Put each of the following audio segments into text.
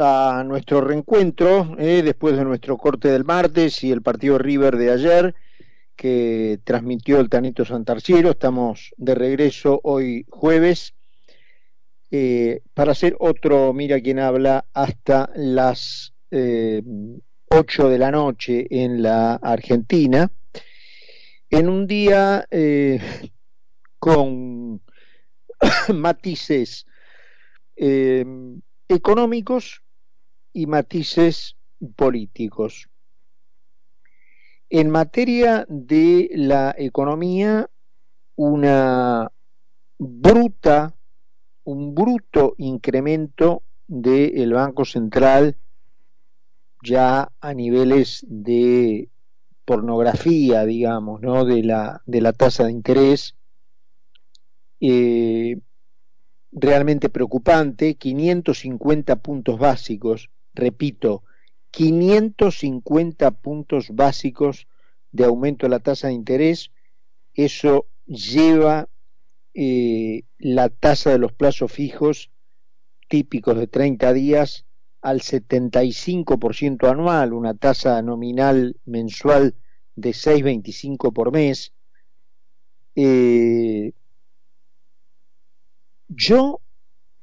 a nuestro reencuentro eh, después de nuestro corte del martes y el partido River de ayer que transmitió el Tanito Santarciero. Estamos de regreso hoy jueves eh, para hacer otro Mira quién habla hasta las eh, 8 de la noche en la Argentina, en un día eh, con matices económicos y matices políticos. En materia de la economía, una bruta, un bruto incremento del Banco Central ya a niveles de pornografía, digamos, ¿no? de, la, de la tasa de interés, eh, realmente preocupante, 550 puntos básicos, repito, 550 puntos básicos de aumento de la tasa de interés, eso lleva eh, la tasa de los plazos fijos típicos de 30 días al 75% anual, una tasa nominal mensual de 6,25 por mes. Eh, yo,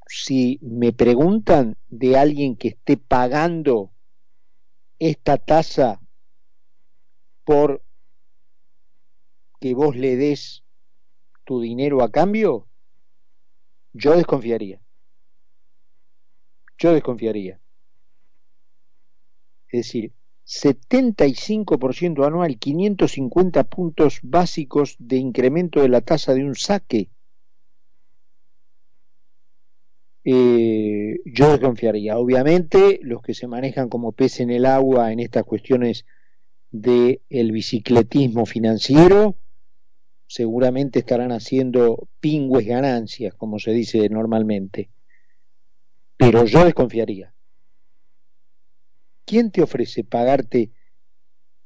si me preguntan de alguien que esté pagando esta tasa por que vos le des tu dinero a cambio, yo desconfiaría. Yo desconfiaría. Es decir, 75% anual, 550 puntos básicos de incremento de la tasa de un saque. Eh, yo desconfiaría. Obviamente, los que se manejan como pez en el agua en estas cuestiones del el bicicletismo financiero, seguramente estarán haciendo pingües ganancias, como se dice normalmente. Pero yo desconfiaría. ¿Quién te ofrece pagarte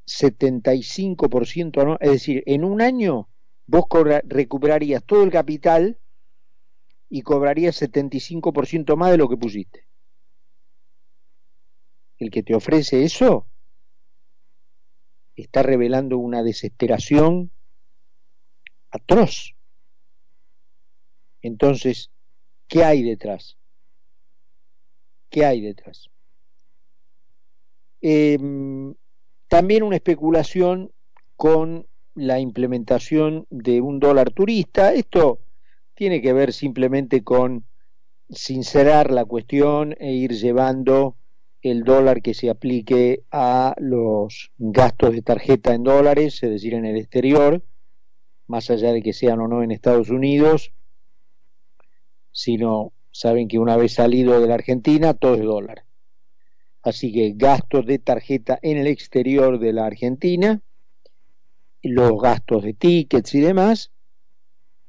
75% anual? Es decir, en un año vos recuperarías todo el capital y cobrarías 75% más de lo que pusiste. El que te ofrece eso está revelando una desesperación atroz. Entonces, ¿qué hay detrás? ¿Qué hay detrás? Eh, también una especulación con la implementación de un dólar turista. Esto tiene que ver simplemente con sincerar la cuestión e ir llevando el dólar que se aplique a los gastos de tarjeta en dólares, es decir, en el exterior, más allá de que sean o no en Estados Unidos, sino saben que una vez salido de la Argentina todo es dólar. Así que gastos de tarjeta en el exterior de la Argentina, los gastos de tickets y demás,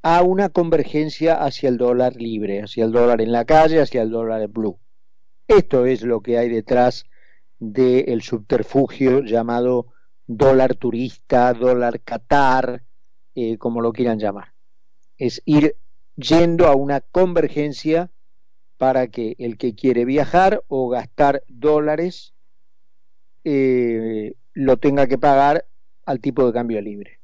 a una convergencia hacia el dólar libre, hacia el dólar en la calle, hacia el dólar blue. Esto es lo que hay detrás del subterfugio llamado dólar turista, dólar Qatar, eh, como lo quieran llamar. Es ir yendo a una convergencia para que el que quiere viajar o gastar dólares eh, lo tenga que pagar al tipo de cambio libre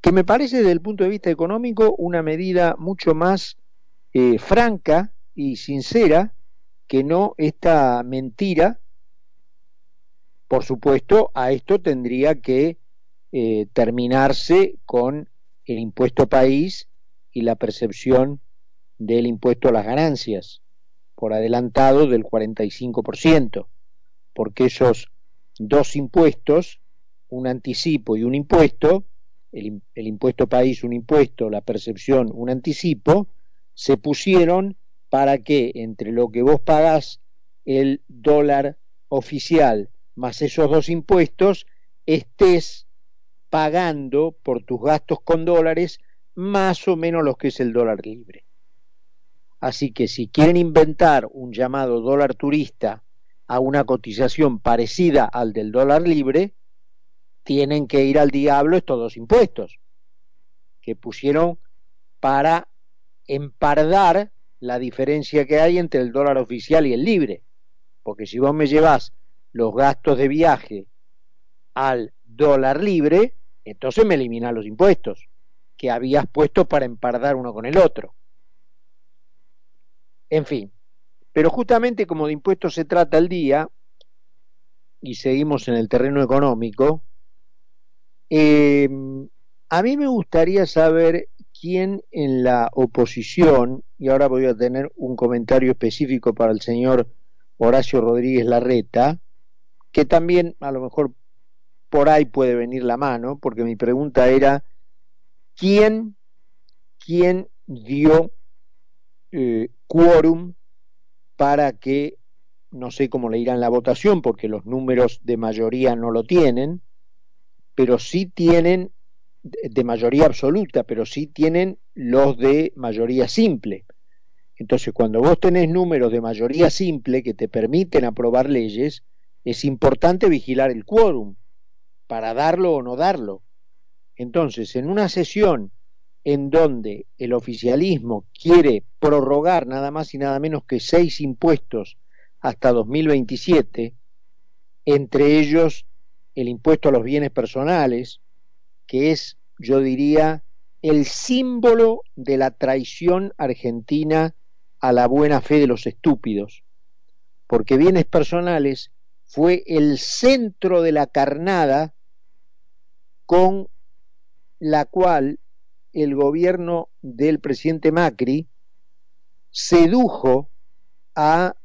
que me parece desde el punto de vista económico una medida mucho más eh, franca y sincera que no esta mentira. Por supuesto, a esto tendría que eh, terminarse con el impuesto país y la percepción del impuesto a las ganancias por adelantado del 45%, porque esos dos impuestos, un anticipo y un impuesto, el, impuesto país un impuesto, la percepción un anticipo, se pusieron para que entre lo que vos pagás el dólar oficial más esos dos impuestos, estés pagando por tus gastos con dólares más o menos los que es el dólar libre. Así que si quieren inventar un llamado dólar turista a una cotización parecida al del dólar libre, tienen que ir al diablo estos dos impuestos que pusieron para empardar la diferencia que hay entre el dólar oficial y el libre. Porque si vos me llevas los gastos de viaje al dólar libre, entonces me eliminas los impuestos que habías puesto para empardar uno con el otro. En fin, pero justamente como de impuestos se trata el día, y seguimos en el terreno económico, eh, a mí me gustaría saber quién en la oposición, y ahora voy a tener un comentario específico para el señor Horacio Rodríguez Larreta, que también a lo mejor por ahí puede venir la mano, porque mi pregunta era, ¿quién, quién dio eh, quórum para que, no sé cómo le irán la votación, porque los números de mayoría no lo tienen, pero sí tienen de mayoría absoluta, pero sí tienen los de mayoría simple. Entonces, cuando vos tenés números de mayoría simple que te permiten aprobar leyes, es importante vigilar el quórum para darlo o no darlo. Entonces, en una sesión en donde el oficialismo quiere prorrogar nada más y nada menos que seis impuestos hasta 2027, entre ellos el impuesto a los bienes personales, que es, yo diría, el símbolo de la traición argentina a la buena fe de los estúpidos, porque bienes personales fue el centro de la carnada con la cual el gobierno del presidente Macri sedujo a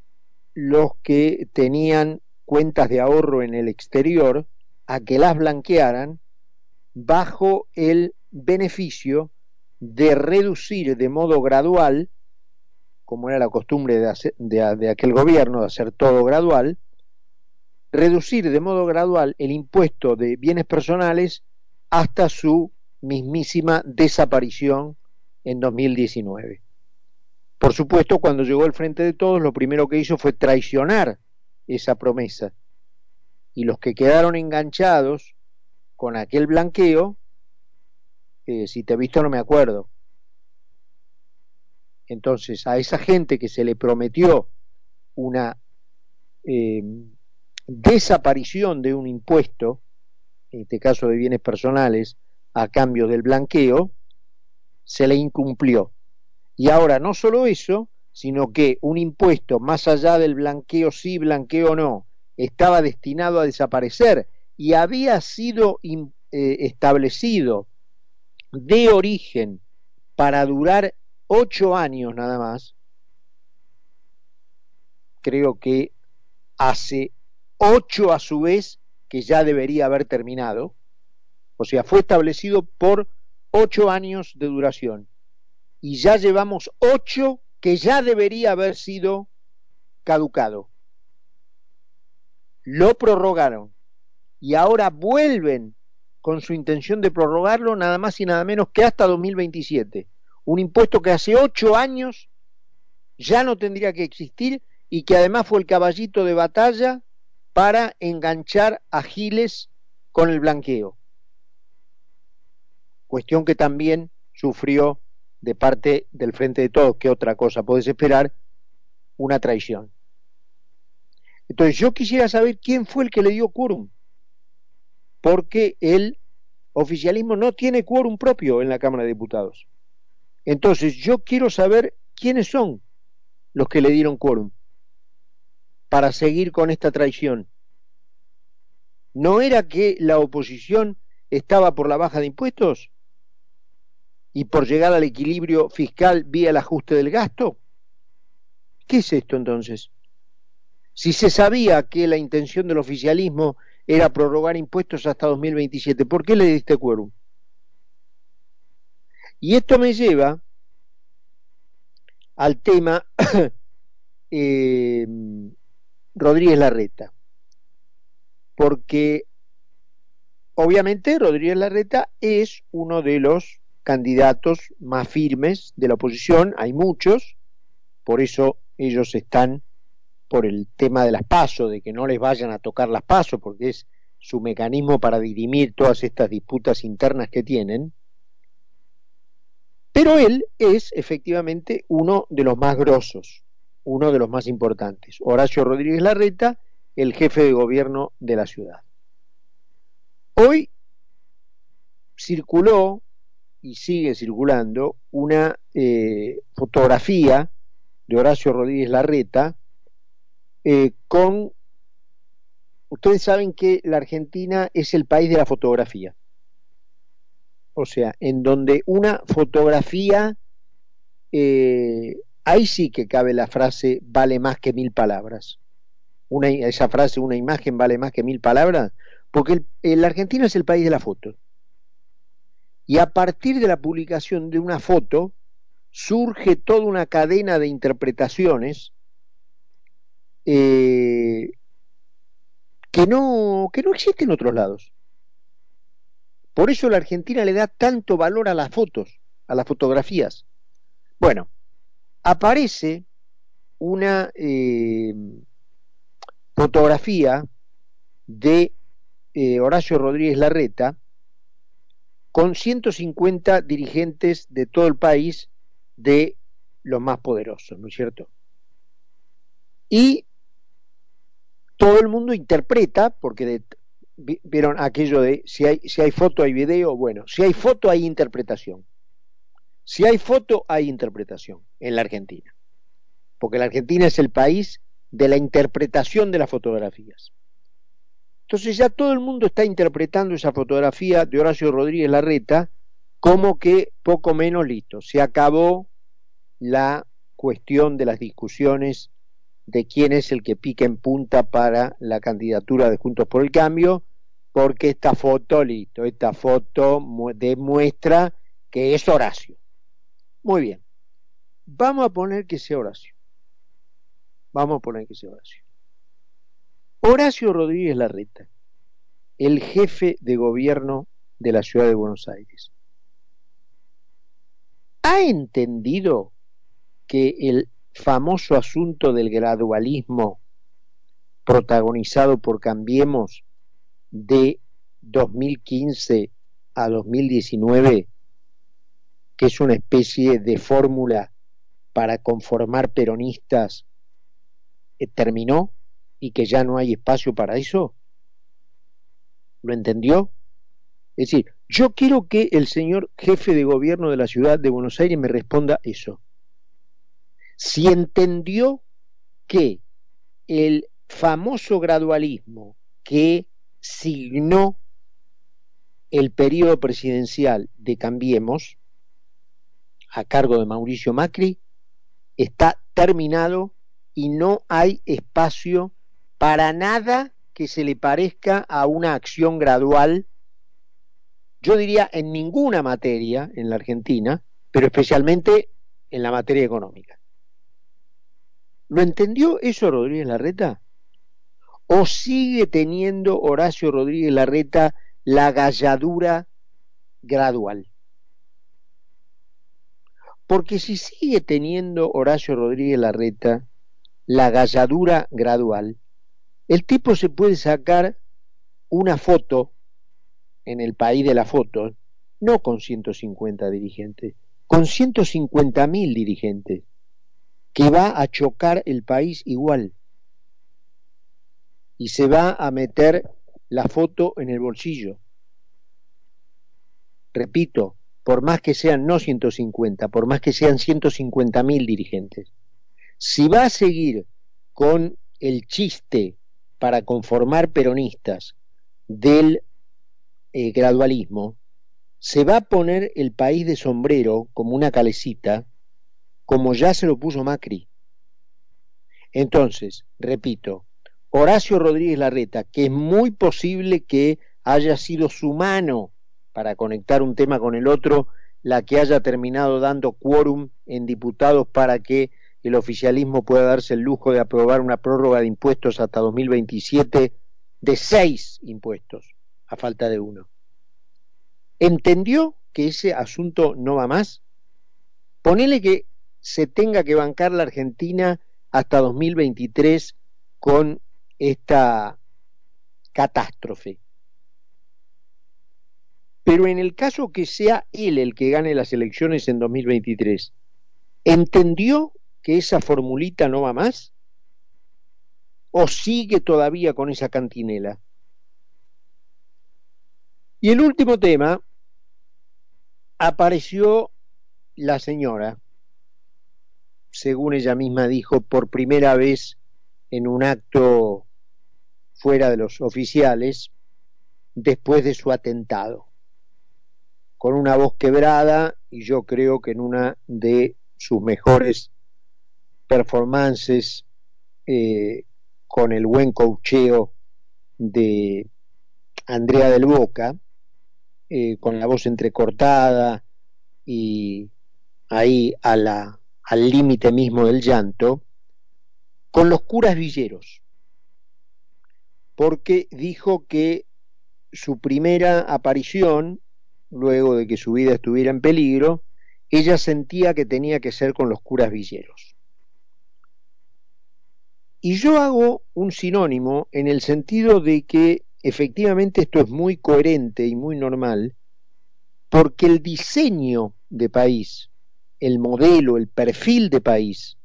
los que tenían cuentas de ahorro en el exterior a que las blanquearan bajo el beneficio de reducir de modo gradual, como era la costumbre de, aquel gobierno, de hacer todo gradual, reducir de modo gradual el impuesto de bienes personales hasta su mismísima desaparición en 2019. Por supuesto, cuando llegó al frente de todos, lo primero que hizo fue traicionar esa promesa. Y los que quedaron enganchados con aquel blanqueo, eh, si te he visto no me acuerdo. Entonces, a esa gente que se le prometió una eh, desaparición de un impuesto, en este caso de bienes personales, a cambio del blanqueo, se le incumplió. Y ahora no solo eso, sino que un impuesto más allá del blanqueo sí, blanqueo no, estaba destinado a desaparecer y había sido eh, establecido de origen para durar ocho años nada más, creo que hace ocho a su vez que ya debería haber terminado, o sea, fue establecido por ocho años de duración y ya llevamos ocho que ya debería haber sido caducado. Lo prorrogaron y ahora vuelven con su intención de prorrogarlo nada más y nada menos que hasta 2027. Un impuesto que hace ocho años ya no tendría que existir y que además fue el caballito de batalla para enganchar a Giles con el blanqueo. Cuestión que también sufrió de parte del Frente de Todos, que otra cosa puedes esperar, una traición. Entonces yo quisiera saber quién fue el que le dio quórum porque el oficialismo no tiene quórum propio en la Cámara de Diputados. Entonces, yo quiero saber quiénes son los que le dieron quórum para seguir con esta traición. ¿No era que la oposición estaba por la baja de impuestos y por llegar al equilibrio fiscal vía el ajuste del gasto? ¿Qué es esto entonces? Si se sabía que la intención del oficialismo era prorrogar impuestos hasta 2027. ¿Por qué le diste quórum? Y esto me lleva al tema eh, Rodríguez Larreta, porque obviamente Rodríguez Larreta es uno de los candidatos más firmes de la oposición, hay muchos, por eso ellos están por el tema de las pasos, de que no les vayan a tocar las pasos, porque es su mecanismo para dirimir todas estas disputas internas que tienen. Pero él es efectivamente uno de los más grosos, uno de los más importantes. Horacio Rodríguez Larreta, el jefe de gobierno de la ciudad. Hoy circuló y sigue circulando una eh, fotografía de Horacio Rodríguez Larreta eh, con... Ustedes saben que la Argentina es el país de la fotografía. O sea, en donde una fotografía, eh, ahí sí que cabe la frase vale más que mil palabras. Una, esa frase, una imagen vale más que mil palabras, porque el, la Argentina es el país de la foto. Y a partir de la publicación de una foto, surge toda una cadena de interpretaciones eh, que, no, que no existe en otros lados. Por eso la Argentina le da tanto valor a las fotos, a las fotografías. Bueno, aparece una eh, fotografía de eh, Horacio Rodríguez Larreta con 150 dirigentes de todo el país de los más poderosos, ¿no es cierto? Y todo el mundo interpreta, porque vieron aquello de si hay, si hay foto hay video, bueno, si hay foto hay interpretación. Si hay foto hay interpretación en la Argentina, porque la Argentina es el país de la interpretación de las fotografías. Entonces ya todo el mundo está interpretando esa fotografía de Horacio Rodríguez Larreta como que poco menos listo, se acabó la cuestión de las discusiones de quién es el que pica en punta para la candidatura de Juntos por el Cambio, porque esta foto, listo, esta foto demuestra que es Horacio. Muy bien, vamos a poner que sea Horacio. Vamos a poner que sea Horacio. Horacio Rodríguez Larreta, el jefe de gobierno de la ciudad de Buenos Aires, ha entendido que el famoso asunto del gradualismo protagonizado por Cambiemos de 2015 a 2019, que es una especie de fórmula para conformar peronistas, eh, terminó y que ya no hay espacio para eso? ¿Lo entendió? Es decir, yo quiero que el señor jefe de gobierno de la ciudad de Buenos Aires me responda eso si entendió que el famoso gradualismo que signó el periodo presidencial de Cambiemos, a cargo de Mauricio Macri, está terminado y no hay espacio para nada que se le parezca a una acción gradual, yo diría en ninguna materia en la Argentina, pero especialmente en la materia económica. ¿Lo entendió eso Rodríguez Larreta? ¿O sigue teniendo Horacio Rodríguez Larreta la galladura gradual? Porque si sigue teniendo Horacio Rodríguez Larreta la galladura gradual, el tipo se puede sacar una foto en el país de la foto, no con 150 dirigentes, con 150 mil dirigentes que va a chocar el país igual y se va a meter la foto en el bolsillo. Repito, por más que sean no 150, por más que sean 150 mil dirigentes, si va a seguir con el chiste para conformar peronistas del eh, gradualismo, se va a poner el país de sombrero como una calecita como ya se lo puso Macri. Entonces, repito, Horacio Rodríguez Larreta, que es muy posible que haya sido su mano para conectar un tema con el otro, la que haya terminado dando quórum en diputados para que el oficialismo pueda darse el lujo de aprobar una prórroga de impuestos hasta 2027 de seis impuestos, a falta de uno. ¿Entendió que ese asunto no va más? Ponele que se tenga que bancar la Argentina hasta 2023 con esta catástrofe. Pero en el caso que sea él el que gane las elecciones en 2023, ¿entendió que esa formulita no va más? ¿O sigue todavía con esa cantinela? Y el último tema, apareció la señora, según ella misma dijo, por primera vez en un acto fuera de los oficiales, después de su atentado. Con una voz quebrada y yo creo que en una de sus mejores performances eh, con el buen cocheo de Andrea del Boca, eh, con la voz entrecortada y ahí a la, al límite mismo del llanto, con los curas villeros, porque dijo que su primera aparición luego de que su vida estuviera en peligro, ella sentía que tenía que ser con los curas villeros. Y yo hago un sinónimo en el sentido de que efectivamente esto es muy coherente y muy normal, porque el diseño de país, el modelo, el perfil de país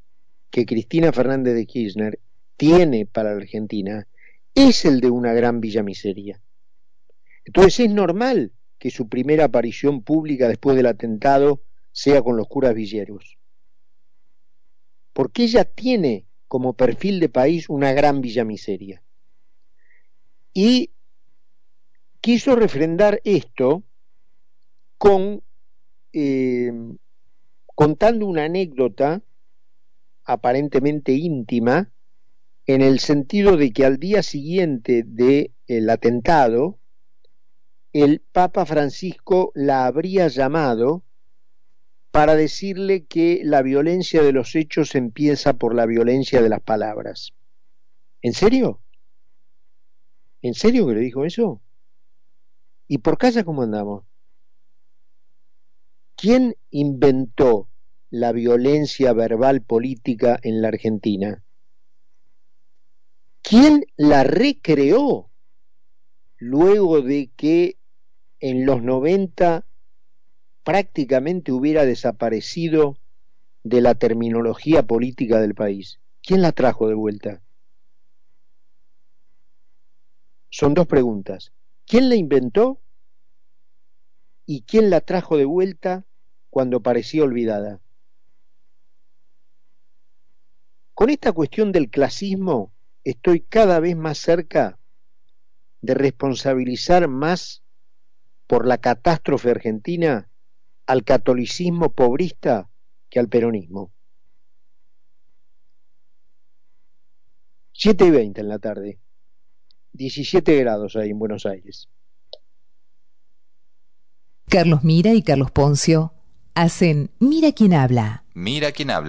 que Cristina Fernández de Kirchner tiene para la Argentina es el de una gran villa miseria. Entonces es normal que su primera aparición pública después del atentado sea con los curas villeros. Porque ella tiene como perfil de país una gran villa miseria. Y quiso refrendar esto con eh, contando una anécdota aparentemente íntima en el sentido de que al día siguiente del atentado el Papa Francisco la habría llamado para decirle que la violencia de los hechos empieza por la violencia de las palabras. ¿En serio? ¿En serio que le dijo eso? ¿Y por casa cómo andamos? ¿Quién inventó la violencia verbal política en la Argentina? ¿Quién la recreó luego de que en los 90 prácticamente hubiera desaparecido de la terminología política del país. ¿Quién la trajo de vuelta? Son dos preguntas. ¿Quién la inventó? ¿Y quién la trajo de vuelta cuando parecía olvidada? Con esta cuestión del clasismo estoy cada vez más cerca de responsabilizar más por la catástrofe argentina al catolicismo pobrista que al peronismo. 7 y 20 en la tarde, 17 grados ahí en Buenos Aires. Carlos Mira y Carlos Poncio hacen Mira quién habla. Mira quién habla.